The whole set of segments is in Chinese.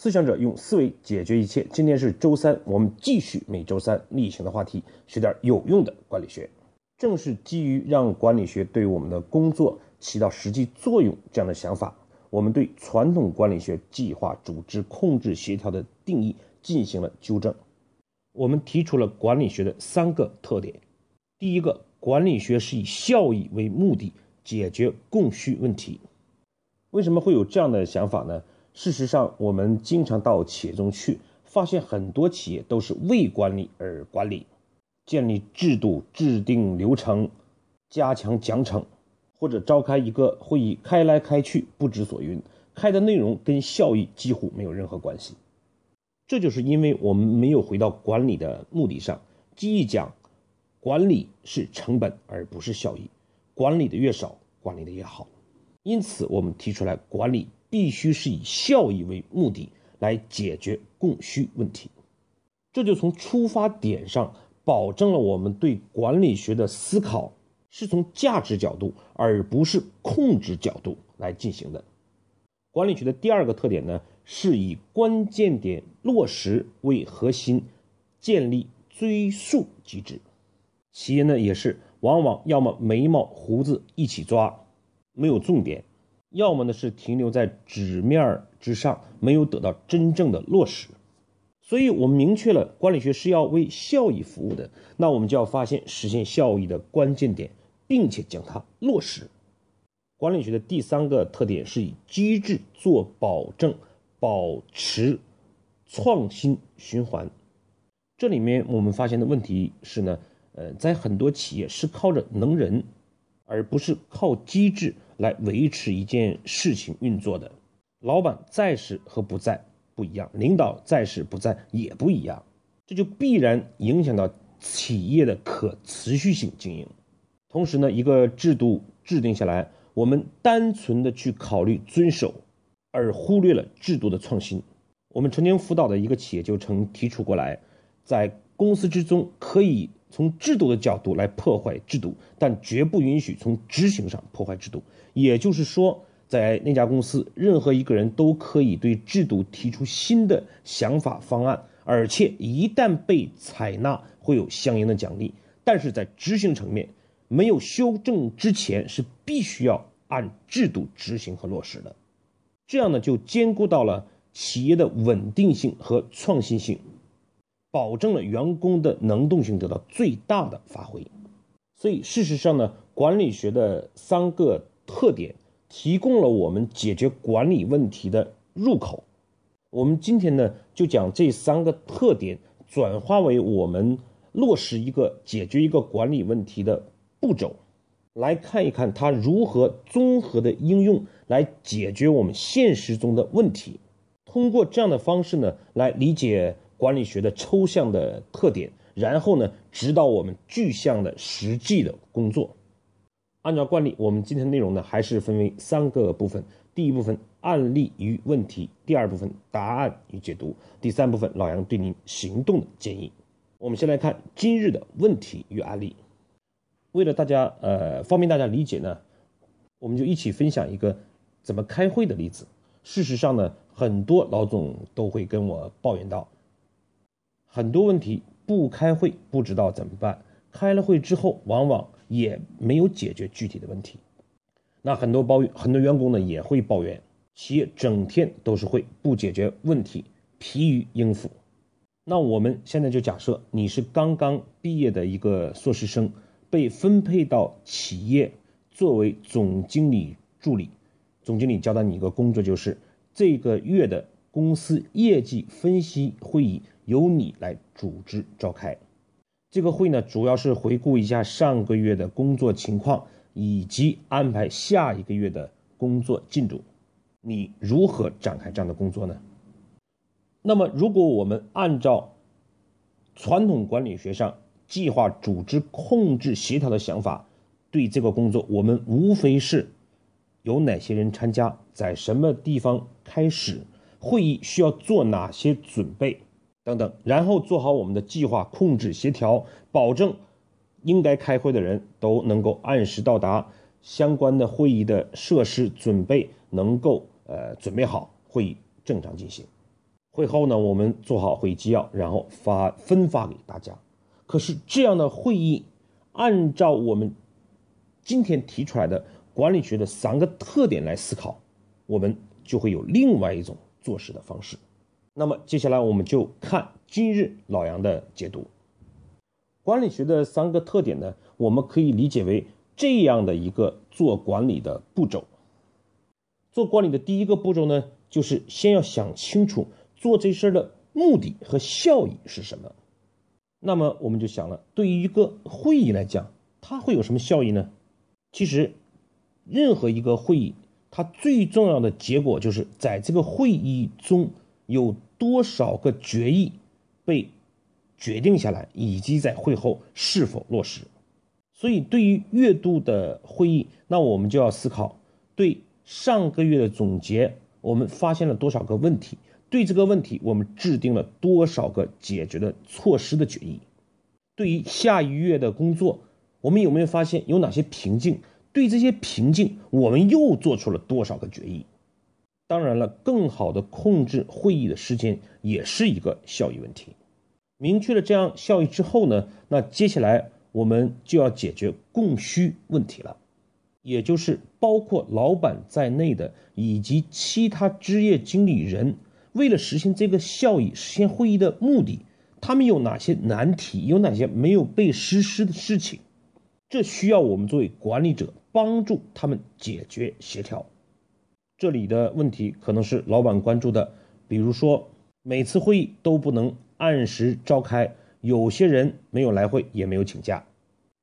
思想者用思维解决一切。今天是周三，我们继续每周三例行的话题，学点有用的管理学。正是基于让管理学对我们的工作起到实际作用这样的想法，我们对传统管理学计划、组织、控制、协调的定义进行了纠正。我们提出了管理学的三个特点：第一个，管理学是以效益为目的，解决供需问题。为什么会有这样的想法呢？事实上，我们经常到企业中去，发现很多企业都是为管理而管理。建立制度、制定流程、加强奖惩，或者召开一个会议，开来开去不知所云，开的内容跟效益几乎没有任何关系。这就是因为我们没有回到管理的目的上。记忆讲，管理是成本而不是效益，管理的越少，管理的越好。因此，我们提出来，管理必须是以效益为目的来解决供需问题。这就从出发点上。保证了我们对管理学的思考是从价值角度，而不是控制角度来进行的。管理学的第二个特点呢，是以关键点落实为核心，建立追溯机制。企业呢，也是往往要么眉毛胡子一起抓，没有重点；要么呢是停留在纸面之上，没有得到真正的落实。所以，我们明确了管理学是要为效益服务的，那我们就要发现实现效益的关键点，并且将它落实。管理学的第三个特点是以机制做保证，保持创新循环。这里面我们发现的问题是呢，呃，在很多企业是靠着能人，而不是靠机制来维持一件事情运作的。老板在时和不在。不一样，领导在时不在也不一样，这就必然影响到企业的可持续性经营。同时呢，一个制度制定下来，我们单纯的去考虑遵守，而忽略了制度的创新。我们曾经辅导的一个企业就曾提出过来，在公司之中可以从制度的角度来破坏制度，但绝不允许从执行上破坏制度。也就是说。在那家公司，任何一个人都可以对制度提出新的想法方案，而且一旦被采纳，会有相应的奖励。但是在执行层面，没有修正之前，是必须要按制度执行和落实的。这样呢，就兼顾到了企业的稳定性和创新性，保证了员工的能动性得到最大的发挥。所以，事实上呢，管理学的三个特点。提供了我们解决管理问题的入口。我们今天呢，就将这三个特点转化为我们落实一个解决一个管理问题的步骤，来看一看它如何综合的应用来解决我们现实中的问题。通过这样的方式呢，来理解管理学的抽象的特点，然后呢，指导我们具象的实际的工作。按照惯例，我们今天的内容呢，还是分为三个部分。第一部分案例与问题，第二部分答案与解读，第三部分老杨对您行动的建议。我们先来看今日的问题与案例。为了大家呃方便大家理解呢，我们就一起分享一个怎么开会的例子。事实上呢，很多老总都会跟我抱怨到，很多问题不开会不知道怎么办，开了会之后往往。也没有解决具体的问题，那很多抱怨，很多员工呢也会抱怨，企业整天都是会，不解决问题，疲于应付。那我们现在就假设你是刚刚毕业的一个硕士生，被分配到企业作为总经理助理，总经理交代你一个工作，就是这个月的公司业绩分析会议由你来组织召开。这个会呢，主要是回顾一下上个月的工作情况，以及安排下一个月的工作进度。你如何展开这样的工作呢？那么，如果我们按照传统管理学上计划、组织、控制、协调的想法，对这个工作，我们无非是有哪些人参加，在什么地方开始会议，需要做哪些准备。等等，然后做好我们的计划、控制、协调，保证应该开会的人都能够按时到达，相关的会议的设施准备能够呃准备好，会议正常进行。会后呢，我们做好会议纪要，然后发分发给大家。可是这样的会议，按照我们今天提出来的管理学的三个特点来思考，我们就会有另外一种做事的方式。那么接下来我们就看今日老杨的解读。管理学的三个特点呢，我们可以理解为这样的一个做管理的步骤。做管理的第一个步骤呢，就是先要想清楚做这事儿的目的和效益是什么。那么我们就想了，对于一个会议来讲，它会有什么效益呢？其实，任何一个会议，它最重要的结果就是在这个会议中有多少个决议被。决定下来，以及在会后是否落实。所以，对于月度的会议，那我们就要思考：对上个月的总结，我们发现了多少个问题？对这个问题，我们制定了多少个解决的措施的决议？对于下一月的工作，我们有没有发现有哪些瓶颈？对这些瓶颈，我们又做出了多少个决议？当然了，更好的控制会议的时间，也是一个效益问题。明确了这样效益之后呢，那接下来我们就要解决供需问题了，也就是包括老板在内的以及其他职业经理人，为了实现这个效益、实现会议的目的，他们有哪些难题，有哪些没有被实施的事情，这需要我们作为管理者帮助他们解决协调。这里的问题可能是老板关注的，比如说每次会议都不能。按时召开，有些人没有来会，也没有请假，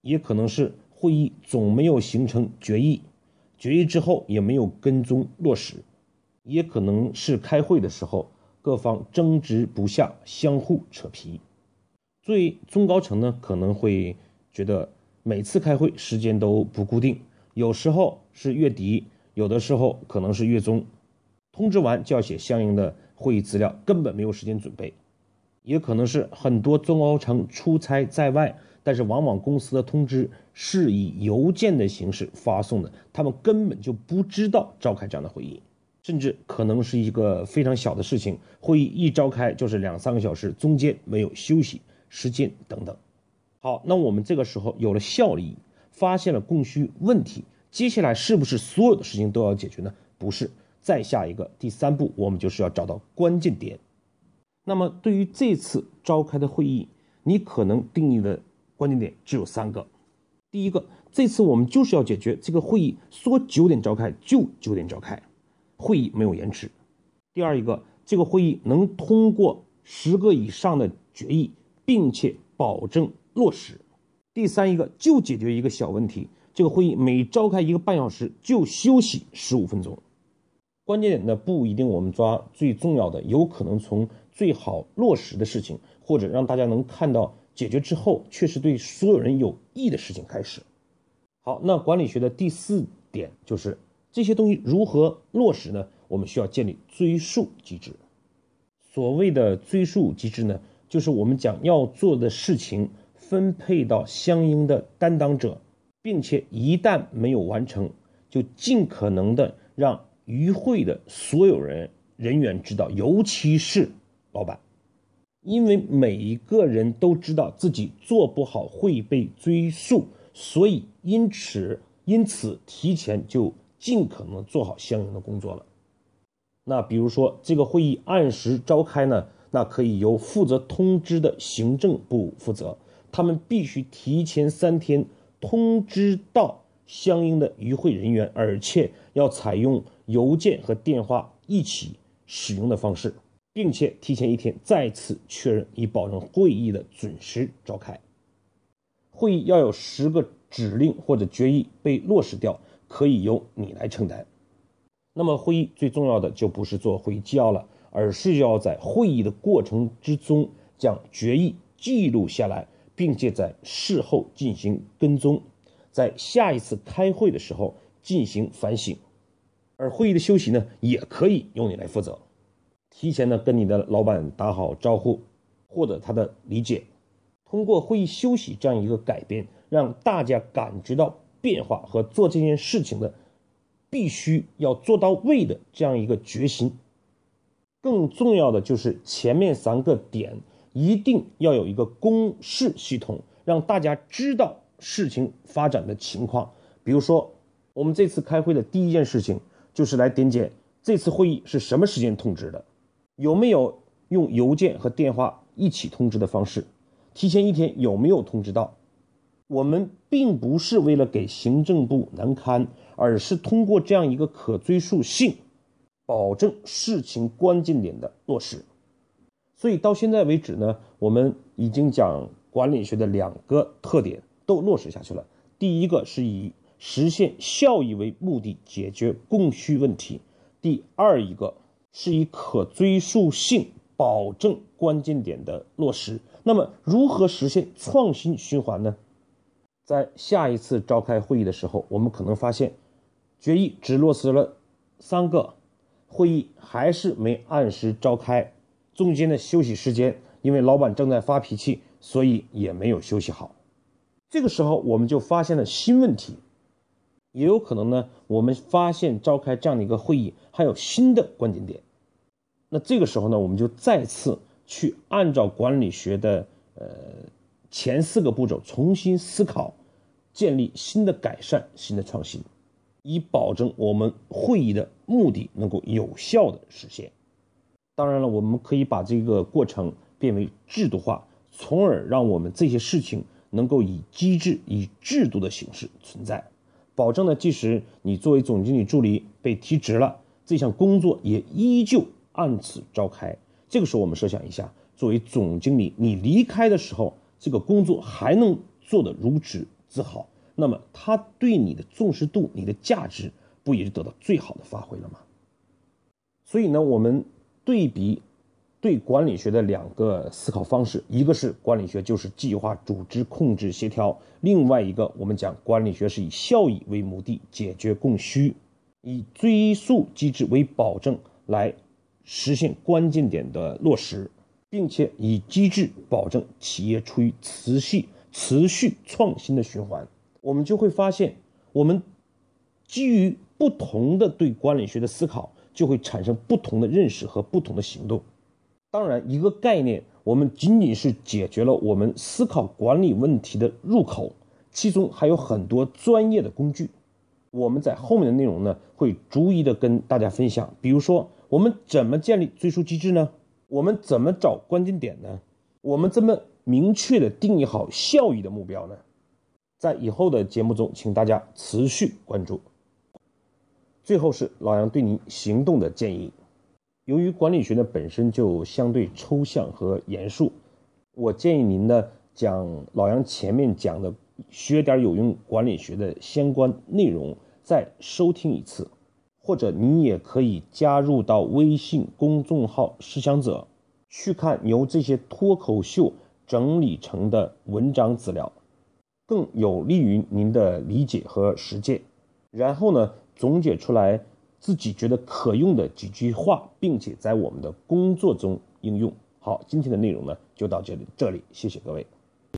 也可能是会议总没有形成决议，决议之后也没有跟踪落实，也可能是开会的时候各方争执不下，相互扯皮。最中高层呢，可能会觉得每次开会时间都不固定，有时候是月底，有的时候可能是月中，通知完就要写相应的会议资料，根本没有时间准备。也可能是很多中高层出差在外，但是往往公司的通知是以邮件的形式发送的，他们根本就不知道召开这样的会议，甚至可能是一个非常小的事情，会议一召开就是两三个小时，中间没有休息时间等等。好，那我们这个时候有了效益，发现了供需问题，接下来是不是所有的事情都要解决呢？不是，再下一个第三步，我们就是要找到关键点。那么，对于这次召开的会议，你可能定义的关键点只有三个。第一个，这次我们就是要解决这个会议说九点召开就九点召开，会议没有延迟。第二一个，这个会议能通过十个以上的决议，并且保证落实。第三一个，就解决一个小问题，这个会议每召开一个半小时就休息十五分钟。关键点呢不一定我们抓最重要的，有可能从。最好落实的事情，或者让大家能看到解决之后确实对所有人有益的事情开始。好，那管理学的第四点就是这些东西如何落实呢？我们需要建立追溯机制。所谓的追溯机制呢，就是我们讲要做的事情分配到相应的担当者，并且一旦没有完成，就尽可能的让与会的所有人人员知道，尤其是。老板，因为每一个人都知道自己做不好会被追溯，所以因此因此提前就尽可能做好相应的工作了。那比如说这个会议按时召开呢，那可以由负责通知的行政部负责，他们必须提前三天通知到相应的与会人员，而且要采用邮件和电话一起使用的方式。并且提前一天再次确认，以保证会议的准时召开。会议要有十个指令或者决议被落实掉，可以由你来承担。那么会议最重要的就不是做会议纪要了，而是要在会议的过程之中将决议记录下来，并且在事后进行跟踪，在下一次开会的时候进行反省。而会议的休息呢，也可以由你来负责。提前呢跟你的老板打好招呼，获得他的理解，通过会议休息这样一个改变，让大家感知到变化和做这件事情的必须要做到位的这样一个决心。更重要的就是前面三个点一定要有一个公示系统，让大家知道事情发展的情况。比如说，我们这次开会的第一件事情就是来点检这次会议是什么时间通知的，有没有用邮件和电话一起通知的方式，提前一天有没有通知到。我们并不是为了给行政部难堪，而是通过这样一个可追溯性。保证事情关键点的落实，所以到现在为止呢，我们已经将管理学的两个特点都落实下去了。第一个是以实现效益为目的，解决供需问题；第二一个是以可追溯性保证关键点的落实。那么，如何实现创新循环呢？在下一次召开会议的时候，我们可能发现决议只落实了三个。会议还是没按时召开，中间的休息时间，因为老板正在发脾气，所以也没有休息好。这个时候，我们就发现了新问题，也有可能呢，我们发现召开这样的一个会议还有新的关键点。那这个时候呢，我们就再次去按照管理学的呃前四个步骤重新思考，建立新的改善、新的创新。以保证我们会议的目的能够有效的实现。当然了，我们可以把这个过程变为制度化，从而让我们这些事情能够以机制、以制度的形式存在，保证呢，即使你作为总经理助理被提职了，这项工作也依旧按此召开。这个时候，我们设想一下，作为总经理，你离开的时候，这个工作还能做得如此之好。那么他对你的重视度、你的价值，不也是得到最好的发挥了吗？所以呢，我们对比对管理学的两个思考方式，一个是管理学就是计划、组织、控制、协调；另外一个，我们讲管理学是以效益为目的，解决供需，以追溯机制为保证，来实现关键点的落实，并且以机制保证企业处于持续、持续创新的循环。我们就会发现，我们基于不同的对管理学的思考，就会产生不同的认识和不同的行动。当然，一个概念，我们仅仅是解决了我们思考管理问题的入口，其中还有很多专业的工具。我们在后面的内容呢，会逐一的跟大家分享。比如说，我们怎么建立追溯机制呢？我们怎么找关键点呢？我们怎么明确的定义好效益的目标呢？在以后的节目中，请大家持续关注。最后是老杨对您行动的建议。由于管理学呢本身就相对抽象和严肃，我建议您呢将老杨前面讲的学点有用管理学的相关内容再收听一次，或者您也可以加入到微信公众号“思想者”去看由这些脱口秀整理成的文章资料。更有利于您的理解和实践，然后呢，总结出来自己觉得可用的几句话，并且在我们的工作中应用。好，今天的内容呢就到这里，这里谢谢各位。